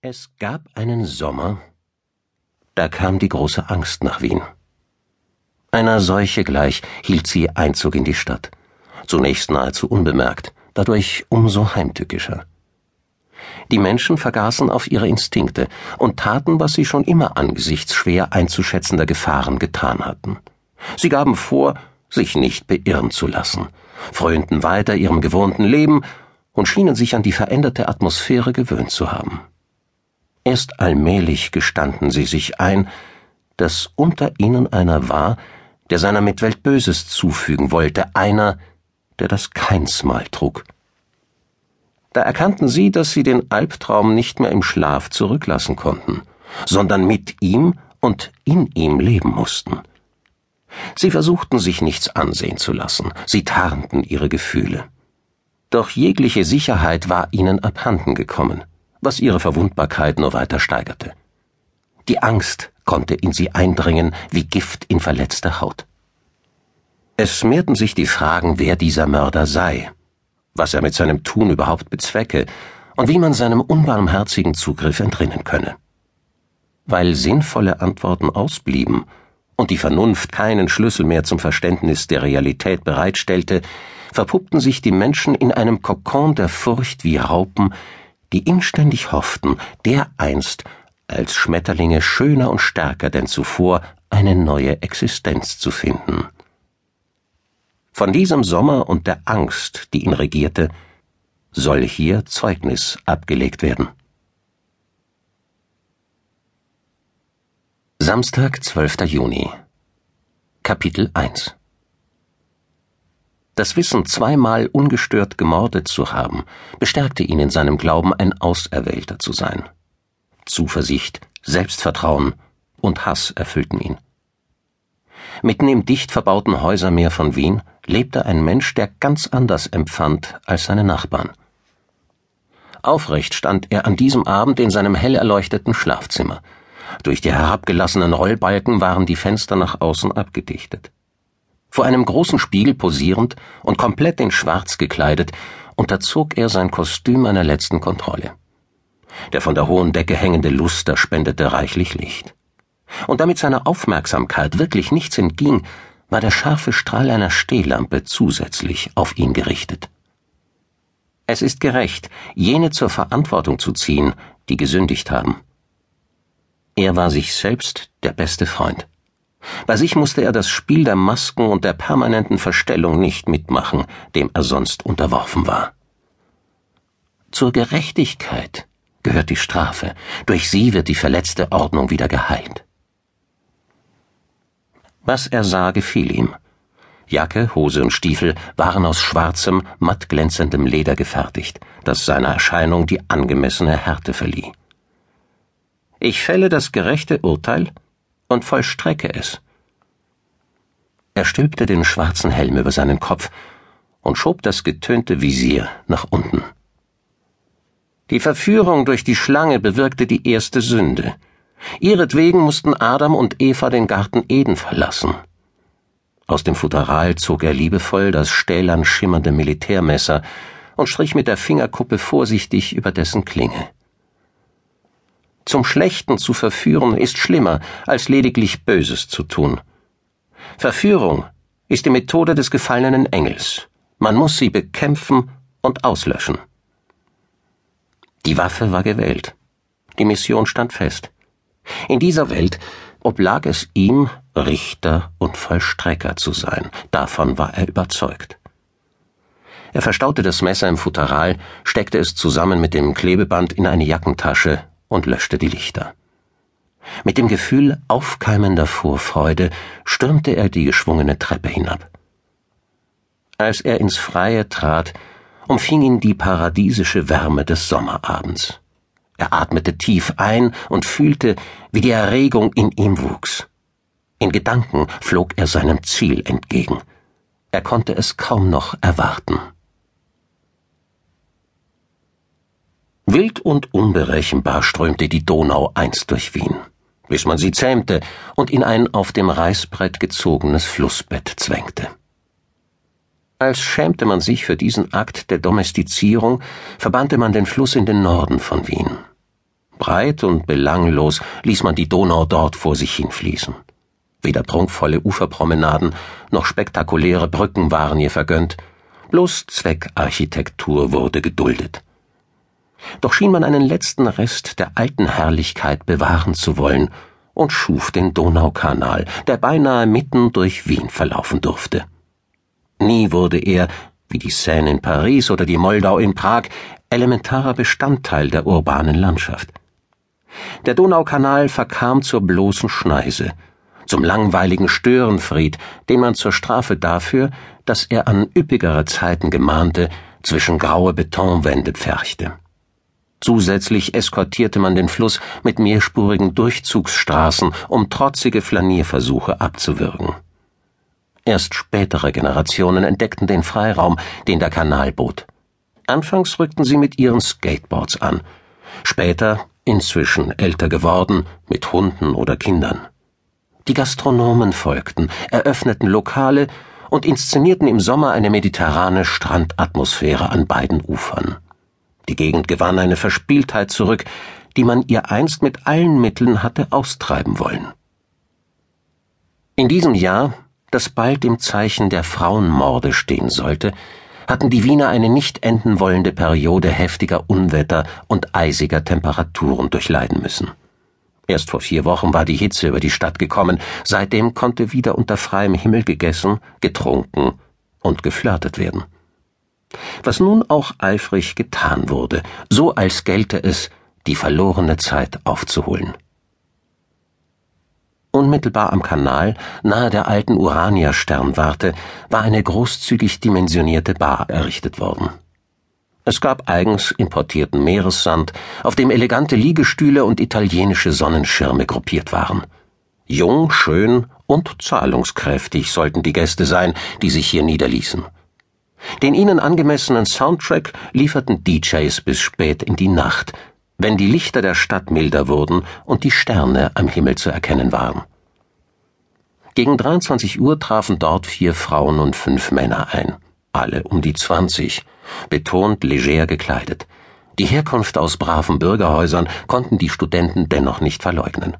Es gab einen Sommer, da kam die große Angst nach Wien. Einer Seuche gleich hielt sie Einzug in die Stadt, zunächst nahezu unbemerkt, dadurch umso heimtückischer. Die Menschen vergaßen auf ihre Instinkte und taten, was sie schon immer angesichts schwer einzuschätzender Gefahren getan hatten. Sie gaben vor, sich nicht beirren zu lassen, frönten weiter ihrem gewohnten Leben und schienen sich an die veränderte Atmosphäre gewöhnt zu haben. Erst allmählich gestanden sie sich ein, dass unter ihnen einer war, der seiner Mitwelt Böses zufügen wollte, einer, der das keinsmal trug. Da erkannten sie, dass sie den Albtraum nicht mehr im Schlaf zurücklassen konnten, sondern mit ihm und in ihm leben mussten. Sie versuchten sich nichts ansehen zu lassen, sie tarnten ihre Gefühle. Doch jegliche Sicherheit war ihnen abhanden gekommen was ihre Verwundbarkeit nur weiter steigerte. Die Angst konnte in sie eindringen wie Gift in verletzte Haut. Es mehrten sich die Fragen, wer dieser Mörder sei, was er mit seinem Tun überhaupt bezwecke und wie man seinem unbarmherzigen Zugriff entrinnen könne. Weil sinnvolle Antworten ausblieben und die Vernunft keinen Schlüssel mehr zum Verständnis der Realität bereitstellte, verpuppten sich die Menschen in einem Kokon der Furcht wie Raupen, die inständig hofften, dereinst als Schmetterlinge schöner und stärker denn zuvor eine neue Existenz zu finden. Von diesem Sommer und der Angst, die ihn regierte, soll hier Zeugnis abgelegt werden. Samstag, 12. Juni Kapitel 1 das Wissen, zweimal ungestört gemordet zu haben, bestärkte ihn in seinem Glauben, ein Auserwählter zu sein. Zuversicht, Selbstvertrauen und Hass erfüllten ihn. Mitten im dicht verbauten Häusermeer von Wien lebte ein Mensch, der ganz anders empfand als seine Nachbarn. Aufrecht stand er an diesem Abend in seinem hell erleuchteten Schlafzimmer. Durch die herabgelassenen Rollbalken waren die Fenster nach außen abgedichtet. Vor einem großen Spiegel posierend und komplett in Schwarz gekleidet, unterzog er sein Kostüm einer letzten Kontrolle. Der von der hohen Decke hängende Luster spendete reichlich Licht. Und damit seiner Aufmerksamkeit wirklich nichts entging, war der scharfe Strahl einer Stehlampe zusätzlich auf ihn gerichtet. Es ist gerecht, jene zur Verantwortung zu ziehen, die gesündigt haben. Er war sich selbst der beste Freund. Bei sich musste er das Spiel der Masken und der permanenten Verstellung nicht mitmachen, dem er sonst unterworfen war. Zur Gerechtigkeit gehört die Strafe, durch sie wird die verletzte Ordnung wieder geheilt. Was er sah, gefiel ihm. Jacke, Hose und Stiefel waren aus schwarzem, matt glänzendem Leder gefertigt, das seiner Erscheinung die angemessene Härte verlieh. Ich fälle das gerechte Urteil, und vollstrecke es. Er stülpte den schwarzen Helm über seinen Kopf und schob das getönte Visier nach unten. Die Verführung durch die Schlange bewirkte die erste Sünde. Ihretwegen mussten Adam und Eva den Garten Eden verlassen. Aus dem Futteral zog er liebevoll das stählern schimmernde Militärmesser und strich mit der Fingerkuppe vorsichtig über dessen Klinge. Zum Schlechten zu verführen ist schlimmer, als lediglich Böses zu tun. Verführung ist die Methode des gefallenen Engels. Man muss sie bekämpfen und auslöschen. Die Waffe war gewählt. Die Mission stand fest. In dieser Welt oblag es ihm, Richter und Vollstrecker zu sein. Davon war er überzeugt. Er verstaute das Messer im Futteral, steckte es zusammen mit dem Klebeband in eine Jackentasche und löschte die Lichter. Mit dem Gefühl aufkeimender Vorfreude stürmte er die geschwungene Treppe hinab. Als er ins Freie trat, umfing ihn die paradiesische Wärme des Sommerabends. Er atmete tief ein und fühlte, wie die Erregung in ihm wuchs. In Gedanken flog er seinem Ziel entgegen. Er konnte es kaum noch erwarten. Wild und unberechenbar strömte die Donau einst durch Wien, bis man sie zähmte und in ein auf dem Reißbrett gezogenes Flussbett zwängte. Als schämte man sich für diesen Akt der Domestizierung, verbannte man den Fluss in den Norden von Wien. breit und belanglos ließ man die Donau dort vor sich hinfließen. Weder prunkvolle Uferpromenaden noch spektakuläre Brücken waren ihr vergönnt, bloß Zweckarchitektur wurde geduldet. Doch schien man einen letzten Rest der alten Herrlichkeit bewahren zu wollen und schuf den Donaukanal, der beinahe mitten durch Wien verlaufen durfte. Nie wurde er, wie die Seine in Paris oder die Moldau in Prag, elementarer Bestandteil der urbanen Landschaft. Der Donaukanal verkam zur bloßen Schneise, zum langweiligen Störenfried, den man zur Strafe dafür, dass er an üppigere Zeiten gemahnte, zwischen graue Betonwände pferchte. Zusätzlich eskortierte man den Fluss mit mehrspurigen Durchzugsstraßen, um trotzige Flanierversuche abzuwürgen. Erst spätere Generationen entdeckten den Freiraum, den der Kanal bot. Anfangs rückten sie mit ihren Skateboards an, später, inzwischen älter geworden, mit Hunden oder Kindern. Die Gastronomen folgten, eröffneten Lokale und inszenierten im Sommer eine mediterrane Strandatmosphäre an beiden Ufern. Die Gegend gewann eine Verspieltheit zurück, die man ihr einst mit allen Mitteln hatte austreiben wollen. In diesem Jahr, das bald im Zeichen der Frauenmorde stehen sollte, hatten die Wiener eine nicht enden wollende Periode heftiger Unwetter und eisiger Temperaturen durchleiden müssen. Erst vor vier Wochen war die Hitze über die Stadt gekommen, seitdem konnte wieder unter freiem Himmel gegessen, getrunken und geflirtet werden. Was nun auch eifrig getan wurde, so als gelte es, die verlorene Zeit aufzuholen. Unmittelbar am Kanal, nahe der alten Urania-Sternwarte, war eine großzügig dimensionierte Bar errichtet worden. Es gab eigens importierten Meeressand, auf dem elegante Liegestühle und italienische Sonnenschirme gruppiert waren. Jung, schön und zahlungskräftig sollten die Gäste sein, die sich hier niederließen. Den ihnen angemessenen Soundtrack lieferten DJs bis spät in die Nacht, wenn die Lichter der Stadt milder wurden und die Sterne am Himmel zu erkennen waren. Gegen 23 Uhr trafen dort vier Frauen und fünf Männer ein, alle um die 20, betont leger gekleidet. Die Herkunft aus braven Bürgerhäusern konnten die Studenten dennoch nicht verleugnen.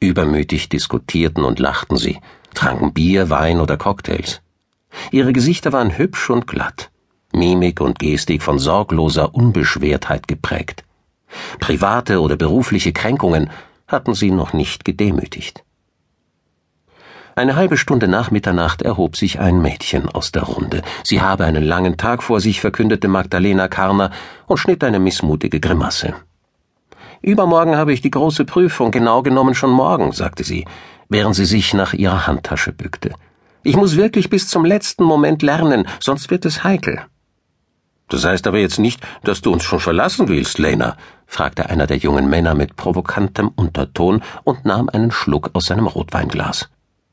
Übermütig diskutierten und lachten sie, tranken Bier, Wein oder Cocktails. Ihre Gesichter waren hübsch und glatt, Mimik und Gestik von sorgloser Unbeschwertheit geprägt. Private oder berufliche Kränkungen hatten sie noch nicht gedemütigt. Eine halbe Stunde nach Mitternacht erhob sich ein Mädchen aus der Runde. Sie habe einen langen Tag vor sich, verkündete Magdalena Karner und schnitt eine missmutige Grimasse. Übermorgen habe ich die große Prüfung, genau genommen schon morgen, sagte sie, während sie sich nach ihrer Handtasche bückte. Ich muss wirklich bis zum letzten Moment lernen, sonst wird es heikel. Das heißt aber jetzt nicht, dass du uns schon verlassen willst, Lena, fragte einer der jungen Männer mit provokantem Unterton und nahm einen Schluck aus seinem Rotweinglas.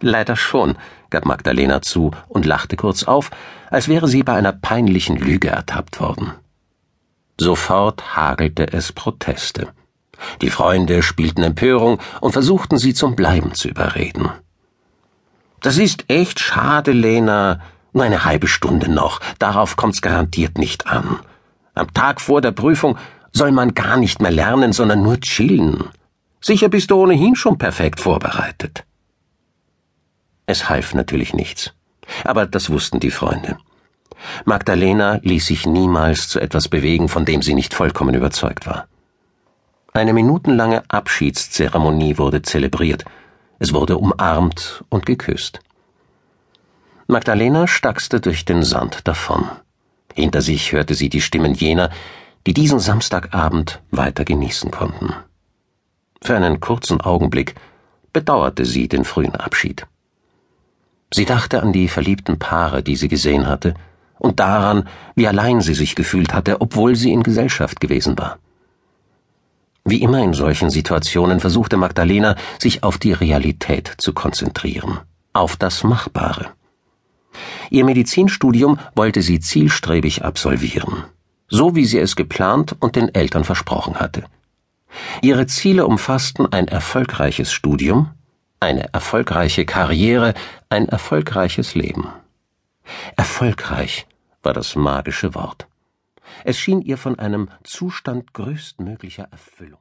Leider schon, gab Magdalena zu und lachte kurz auf, als wäre sie bei einer peinlichen Lüge ertappt worden. Sofort hagelte es Proteste. Die Freunde spielten Empörung und versuchten sie zum Bleiben zu überreden. Das ist echt schade, Lena. Nur eine halbe Stunde noch, darauf kommt's garantiert nicht an. Am Tag vor der Prüfung soll man gar nicht mehr lernen, sondern nur chillen. Sicher bist du ohnehin schon perfekt vorbereitet. Es half natürlich nichts. Aber das wussten die Freunde. Magdalena ließ sich niemals zu etwas bewegen, von dem sie nicht vollkommen überzeugt war. Eine minutenlange Abschiedszeremonie wurde zelebriert. Es wurde umarmt und geküsst. Magdalena stackste durch den Sand davon. Hinter sich hörte sie die Stimmen jener, die diesen Samstagabend weiter genießen konnten. Für einen kurzen Augenblick bedauerte sie den frühen Abschied. Sie dachte an die verliebten Paare, die sie gesehen hatte, und daran, wie allein sie sich gefühlt hatte, obwohl sie in Gesellschaft gewesen war. Wie immer in solchen Situationen versuchte Magdalena, sich auf die Realität zu konzentrieren, auf das Machbare. Ihr Medizinstudium wollte sie zielstrebig absolvieren, so wie sie es geplant und den Eltern versprochen hatte. Ihre Ziele umfassten ein erfolgreiches Studium, eine erfolgreiche Karriere, ein erfolgreiches Leben. Erfolgreich war das magische Wort. Es schien ihr von einem Zustand größtmöglicher Erfüllung